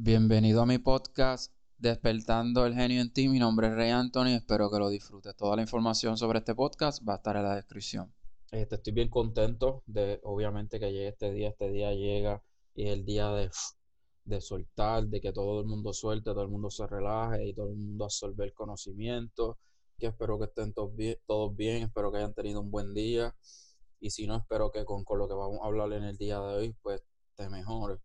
Bienvenido a mi podcast Despertando el genio en ti. Mi nombre es Rey Anthony. Espero que lo disfrutes. Toda la información sobre este podcast va a estar en la descripción. Este, estoy bien contento de, obviamente, que llegue este día. Este día llega y es el día de, de soltar, de que todo el mundo suelte, todo el mundo se relaje y todo el mundo absorbe el conocimiento. Que espero que estén todos bien, todos bien, espero que hayan tenido un buen día. Y si no, espero que con, con lo que vamos a hablar en el día de hoy, pues te mejore.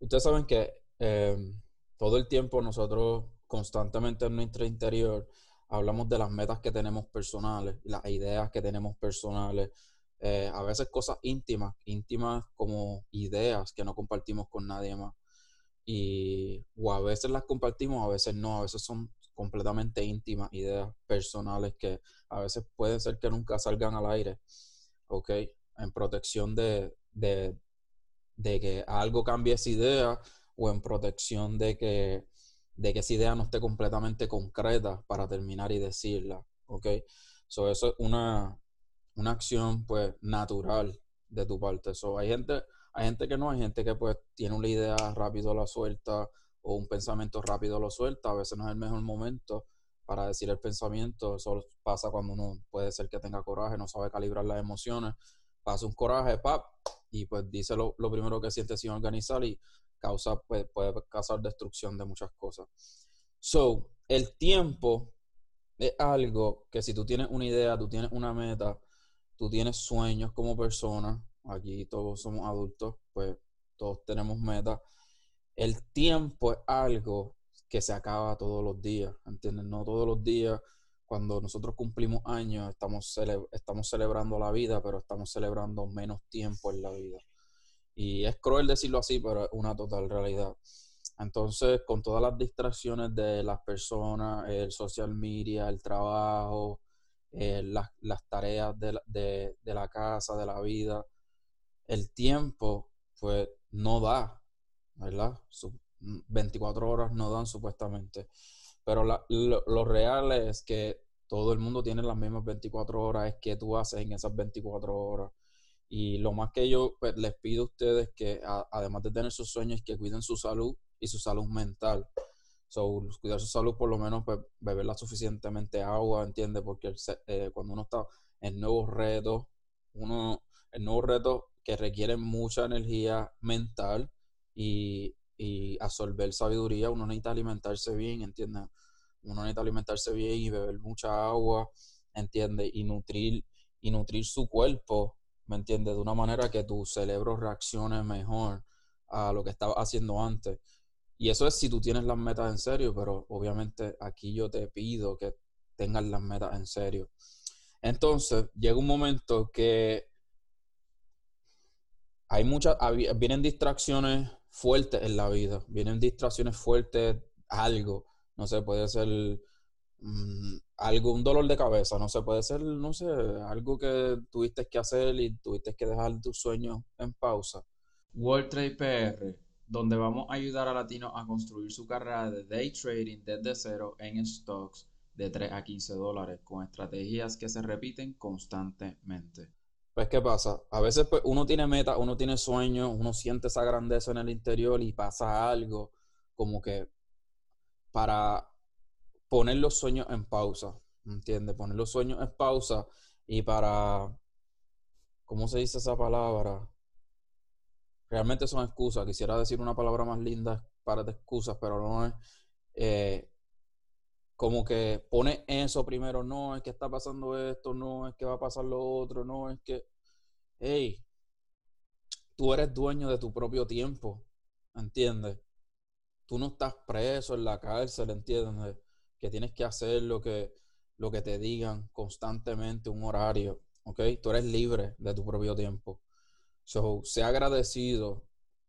Ustedes saben que Em, todo el tiempo nosotros constantemente en nuestro interior hablamos de las metas que tenemos personales, las ideas que tenemos personales, eh, a veces cosas íntimas, íntimas como ideas que no compartimos con nadie más. Y o a veces las compartimos, a veces no, a veces son completamente íntimas, ideas personales que a veces pueden ser que nunca salgan al aire, ¿ok? En protección de, de, de que algo cambie esa idea o en protección de que, de que esa idea no esté completamente concreta para terminar y decirla, ¿ok? So, eso es una, una acción, pues, natural de tu parte. So, hay gente, hay gente que no, hay gente que, pues, tiene una idea rápido la suelta o un pensamiento rápido lo suelta. A veces no es el mejor momento para decir el pensamiento. Eso pasa cuando uno puede ser que tenga coraje, no sabe calibrar las emociones. Pasa un coraje, pap, y pues dice lo, lo primero que siente sin organizar y causa, puede, puede causar destrucción de muchas cosas. So, el tiempo es algo que si tú tienes una idea, tú tienes una meta, tú tienes sueños como persona, aquí todos somos adultos, pues todos tenemos metas. El tiempo es algo que se acaba todos los días, ¿entiendes? No todos los días, cuando nosotros cumplimos años, estamos, estamos celebrando la vida, pero estamos celebrando menos tiempo en la vida. Y es cruel decirlo así, pero es una total realidad. Entonces, con todas las distracciones de las personas, el social media, el trabajo, eh, las, tareas de la, de, la casa, de la vida, el tiempo, pues no da, ¿verdad? 24 horas no dan supuestamente. Pero lo, lo, real es que todo el mundo tiene las mismas 24 horas, es que tú haces en esas 24 horas. Y lo más que yo pues, les pido a ustedes que, además de tener sus sueños, que cuiden su salud y su salud mental. So, cuidar su salud, por lo menos, pues, beberla suficientemente agua, ¿entiendes? Porque eh, cuando uno está en nuevos retos, uno, en nuevos retos que requieren mucha energía mental y, y absorber sabiduría, uno necesita alimentarse bien, ¿entiendes? Uno necesita alimentarse bien y beber mucha agua, ¿entiendes? Y nutrir, y nutrir su cuerpo ¿me entiendes? De una manera que tu cerebro reaccione mejor a lo que estaba haciendo antes. Y eso es si tú tienes las metas en serio, pero obviamente aquí yo te pido que tengas las metas en serio. Entonces, llega un momento que hay muchas, vienen distracciones fuertes en la vida, vienen distracciones fuertes, algo, no sé, puede ser mm, algo, un dolor de cabeza, no sé, puede ser, no sé, algo que tuviste que hacer y tuviste que dejar tus sueños en pausa. World Trade PR, donde vamos a ayudar a latinos a construir su carrera de day trading desde cero en stocks de 3 a 15 dólares con estrategias que se repiten constantemente. Pues, ¿qué pasa? A veces pues, uno tiene metas, uno tiene sueños, uno siente esa grandeza en el interior y pasa algo como que para poner los sueños en pausa, ¿entiendes? Poner los sueños en pausa y para, ¿cómo se dice esa palabra? Realmente son excusas. Quisiera decir una palabra más linda para excusas, pero no es eh, como que pone eso primero, no es que está pasando esto, no es que va a pasar lo otro, no es que, hey, tú eres dueño de tu propio tiempo, ¿entiendes? Tú no estás preso en la cárcel, ¿entiendes? Que tienes que hacer lo que, lo que te digan constantemente, un horario, ¿ok? Tú eres libre de tu propio tiempo. So, sea agradecido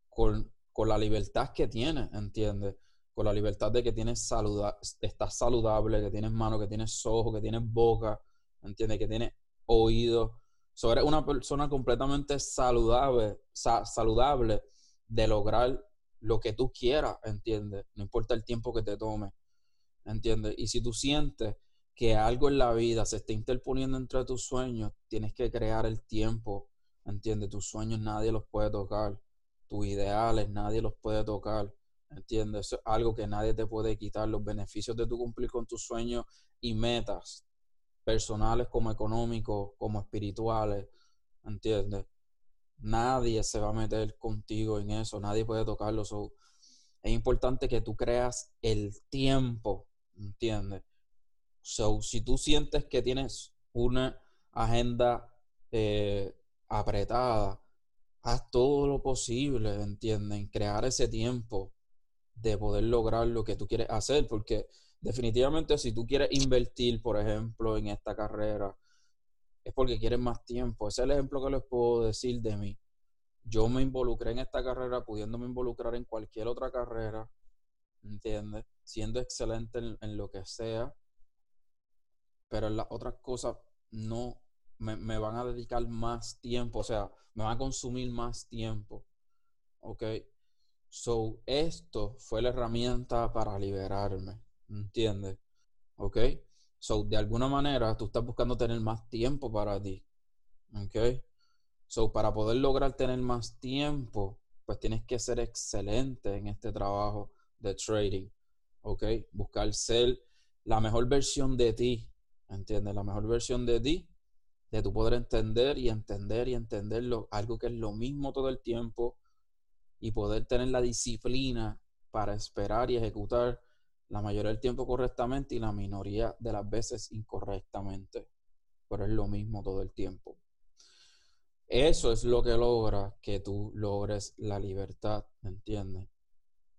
con, la libertad que tienes, ¿entiendes? Con la libertad de que tienes salud, estás saludable, que tienes mano, que tienes ojos, que tienes boca, ¿entiendes? Que tienes oído. So, eres una persona completamente saludable, saludable de lograr lo que tú quieras, ¿entiendes? No importa el tiempo que te tome. ¿Entiendes? Y si tú sientes que algo en la vida se está interponiendo entre tus sueños, tienes que crear el tiempo, ¿entiendes? Tus sueños nadie los puede tocar, tus ideales nadie los puede tocar, ¿entiendes? Eso es algo que nadie te puede quitar. Los beneficios de tu cumplir con tus sueños y metas, personales como económicos, como espirituales, ¿entiendes? Nadie se va a meter contigo en eso, nadie puede tocarlo. es importante que tú creas el tiempo, ¿entiendes? So, si tú sientes que tienes una agenda eh, apretada, haz todo lo posible, ¿entiendes? En crear ese tiempo de poder lograr lo que tú quieres hacer, porque definitivamente si tú quieres invertir, por ejemplo, en esta carrera, es porque quieres más tiempo. Ese es el ejemplo que les puedo decir de mí. Yo me involucré en esta carrera pudiéndome involucrar en cualquier otra carrera, ¿entiendes? Siendo excelente en, lo que sea, pero en las otras cosas no me, me, van a dedicar más tiempo, o sea, me van a consumir más tiempo. ¿Ok? So, esto fue la herramienta para liberarme, ¿entiendes? ¿Ok? So, de alguna manera, tú estás buscando tener más tiempo para ti. ¿Ok? So, para poder lograr tener más tiempo, pues tienes que ser excelente en este trabajo de trading. ¿Ok? Buscar ser la mejor versión de ti. ¿Entiendes? La mejor versión de ti, de tu poder entender y entender y entenderlo, algo que es lo mismo todo el tiempo y poder tener la disciplina para esperar y ejecutar la mayoría del tiempo correctamente y la minoría de las veces incorrectamente. Pero es lo mismo todo el tiempo. Eso es lo que logra que tú logres la libertad, ¿me entiendes?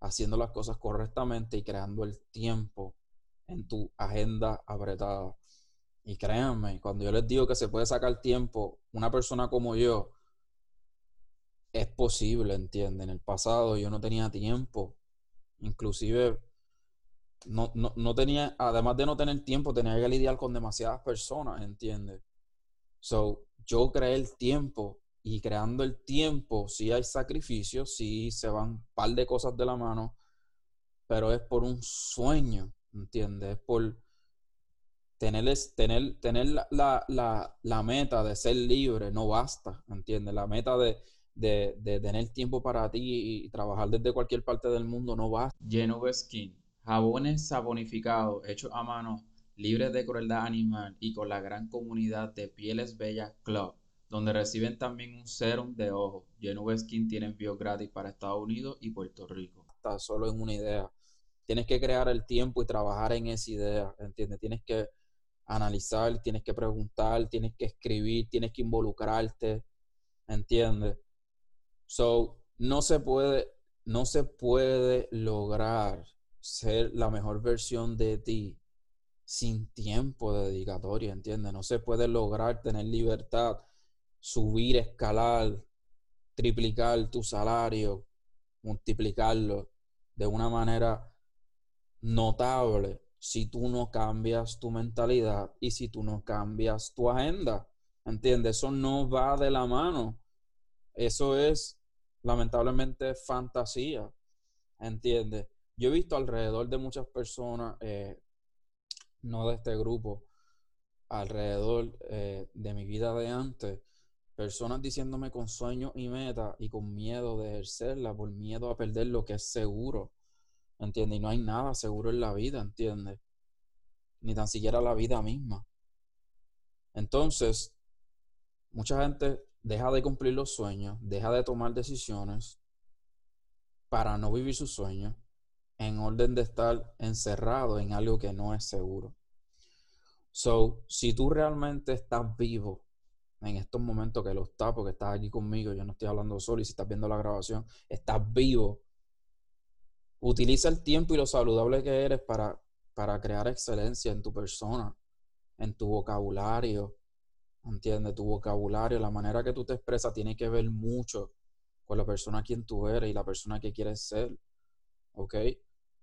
Haciendo las cosas correctamente y creando el tiempo en tu agenda apretada. Y créanme, cuando yo les digo que se puede sacar tiempo, una persona como yo, es posible, ¿entiendes? En el pasado yo no tenía tiempo. Inclusive no, no, tenía, además de no tener tiempo, tenía que lidiar con demasiadas personas, ¿entiendes? So, yo creé el tiempo y creando el tiempo, sí hay sacrificios, sí se van un par de cosas de la mano, pero es por un sueño, ¿entiendes? Es por tener, tener, tener la, la, la, meta de ser libre, no basta, ¿entiendes? La meta de, de, de, tener tiempo para ti y trabajar desde cualquier parte del mundo no basta. Genove Skin Jabones sabonificados hechos a mano, libres de crueldad animal y con la gran comunidad de Pieles Bellas Club, donde reciben también un serum de ojo. Genuve Skin tiene envío gratis para Estados Unidos y Puerto Rico. Está solo en una idea. Tienes que crear el tiempo y trabajar en esa idea, ¿entiendes? Tienes que analizar, tienes que preguntar, tienes que escribir, tienes que involucrarte, ¿entiendes? So, no se puede, no se puede lograr ser la mejor versión de ti sin tiempo de dedicatoria, ¿entiendes? No se puede lograr tener libertad, subir, escalar, triplicar tu salario, multiplicarlo de una manera notable si tú no cambias tu mentalidad y si tú no cambias tu agenda. ¿Entiendes? Eso no va de la mano. Eso es lamentablemente fantasía. ¿Entiendes? Yo he visto alrededor de muchas personas, eh, no de este grupo, alrededor eh, de mi vida de antes, personas diciéndome con sueños y metas y con miedo de ejercerla, por miedo a perder lo que es seguro. ¿Entiendes? Y no hay nada seguro en la vida, ¿entiendes? Ni tan siquiera la vida misma. Entonces, mucha gente deja de cumplir los sueños, deja de tomar decisiones para no vivir sus sueños en orden de estar encerrado en algo que no es seguro. So, si tú realmente estás vivo en estos momentos que lo estás, porque estás aquí conmigo, yo no estoy hablando solo, y si estás viendo la grabación, estás vivo, utiliza el tiempo y lo saludable que eres para, para crear excelencia en tu persona, en tu vocabulario, ¿entiendes? Tu vocabulario, la manera que tú te expresas tiene que ver mucho con la persona a quien tú eres y la persona que quieres ser. ¿ok?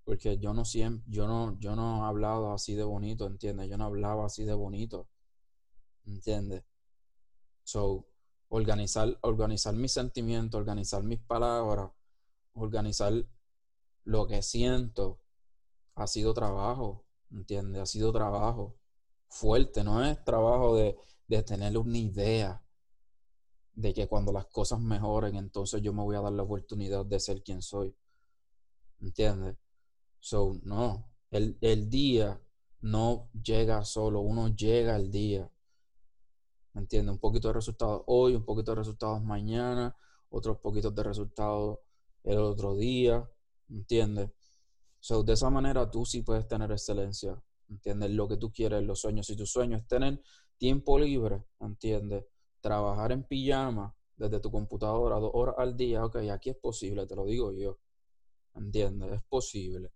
Porque yo no siempre, yo no, yo no he hablado así de bonito, ¿entiendes? Yo no hablaba así de bonito, ¿entiendes? So, organizar, organizar mis sentimientos, organizar mis palabras, organizar lo que siento, ha sido trabajo, ¿entiendes? Ha sido trabajo fuerte, no es trabajo de, de tener una idea de que cuando las cosas mejoren, entonces yo me voy a dar la oportunidad de ser quien soy. ¿Entiendes? So, no, el, el día no llega solo, uno llega al día. ¿Me entiendes? Un poquito de resultados hoy, un poquito de resultados mañana, otros poquitos de resultados el otro día, ¿entiendes? So, de esa manera tú sí puedes tener excelencia, ¿entiendes? Lo que tú quieres, los sueños. Si tu sueño es tener tiempo libre, ¿entiendes? Trabajar en pijama desde tu computadora dos horas al día, ok, aquí es posible, te lo digo yo, ¿entiendes? Es posible,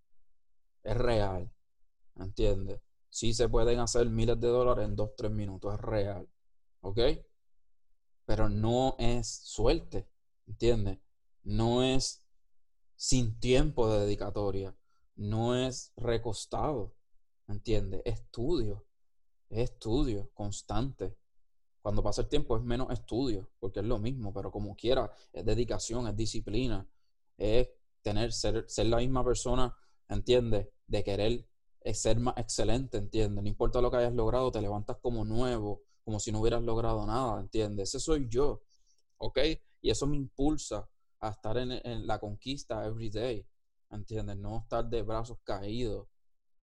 es real, ¿entiendes? Sí se pueden hacer miles de dólares en dos, tres minutos, es real, ¿ok? Pero no es suerte, ¿entiendes? No es sin tiempo de dedicatoria, no es recostado, ¿entiendes? Estudio, es estudio constante. Cuando pasa el tiempo es menos estudio, porque es lo mismo, pero como quiera, es dedicación, es disciplina, es tener, ser, ser la misma persona, ¿entiendes? De querer ser más excelente, ¿entiendes? No importa lo que hayas logrado, te levantas como nuevo, como si no hubieras logrado nada, ¿entiendes? Ese soy yo, ¿ok? Y eso me impulsa a estar en, en la conquista every day, ¿entiendes? No estar de brazos caídos,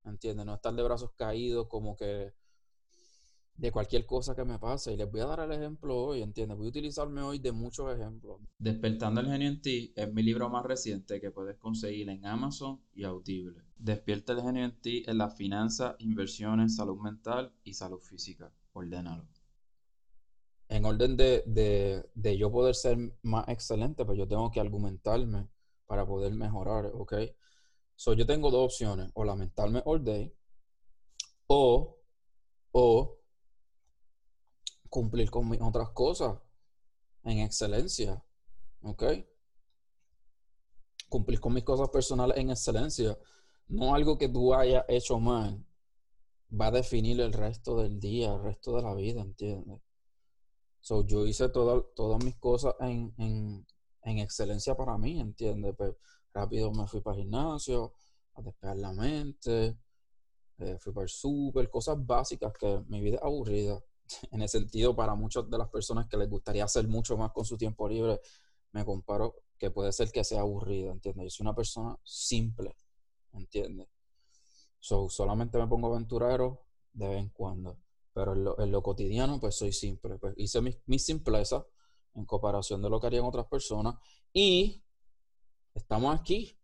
¿entiendes? No estar de brazos caídos como que de cualquier cosa que me pase. Y les voy a dar el ejemplo hoy, ¿entiendes? Voy a utilizarme hoy de muchos ejemplos. Despertando el genio en ti es mi libro más reciente que puedes conseguir en Amazon y Audible. Despierta el genio en ti en las finanzas, inversiones, salud mental y salud física. Ordénalo. En orden de, de, de yo poder ser más excelente, pues yo tengo que argumentarme para poder mejorar, ¿ok? So, yo tengo dos opciones, o lamentarme all day, o, o cumplir con mis otras cosas en excelencia, ¿ok? Cumplir con mis cosas personales en excelencia, no algo que tú hayas hecho mal, va a definir el resto del día, el resto de la vida, ¿entiendes? So, yo hice todas mis cosas en, en, en, excelencia para mí, ¿entiendes? Pues rápido me fui para el gimnasio, a despejar la mente, eh, fui para el súper, cosas básicas que mi vida es aburrida. En el sentido, para muchas de las personas que les gustaría hacer mucho más con su tiempo libre, me comparo que puede ser que sea aburrida, ¿entiendes? Yo soy una persona simple, ¿entiendes? So, solamente me pongo aventurero de vez en cuando. Pero en lo, cotidiano, pues soy simple. Pues hice mi, mi, simpleza en comparación de lo que harían otras personas. Y estamos aquí,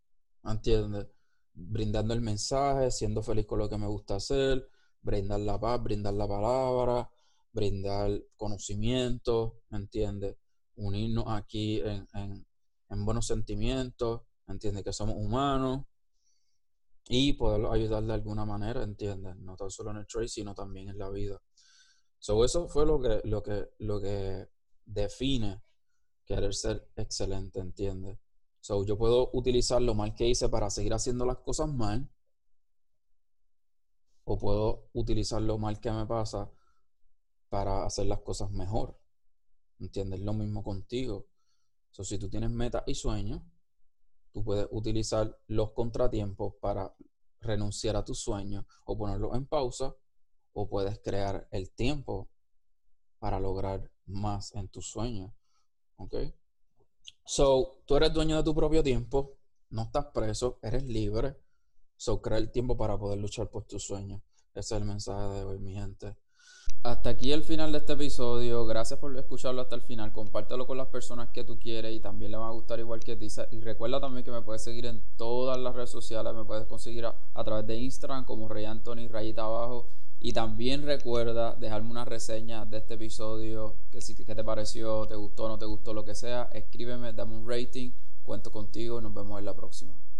¿entiendes? Brindando el mensaje, siendo feliz con lo que me gusta hacer, brindar la paz, brindar la palabra, brindar conocimiento, ¿entiendes? Unirnos aquí en, en, en buenos sentimientos, ¿entiendes? Que somos humanos y poderlos ayudar de alguna manera, ¿entiendes? No tan solo en el trade, sino también en la vida. So, eso fue lo que, lo que, lo que define querer ser excelente, ¿entiendes? So, yo puedo utilizar lo mal que hice para seguir haciendo las cosas mal, o puedo utilizar lo mal que me pasa para hacer las cosas mejor. ¿Entiendes? Lo mismo contigo. So, si tú tienes metas y sueños, tú puedes utilizar los contratiempos para renunciar a tus sueños o ponerlos en pausa o puedes crear el tiempo para lograr más en tus sueños. ¿Ok? So, tú eres dueño de tu propio tiempo, no estás preso, eres libre. So, crea el tiempo para poder luchar por tus sueños. Ese es el mensaje de hoy, mi gente. Hasta aquí el final de este episodio. Gracias por escucharlo hasta el final. Compártelo con las personas que tú quieres y también le va a gustar igual que ti. Y recuerda también que me puedes seguir en todas las redes sociales. Me puedes conseguir a, través de Instagram como Rey Anthony, rayita abajo. Y también recuerda dejarme una reseña de este episodio. Que si que te pareció, te gustó, no te gustó, lo que sea. Escríbeme, dame un rating. Cuento contigo. Nos vemos en la próxima.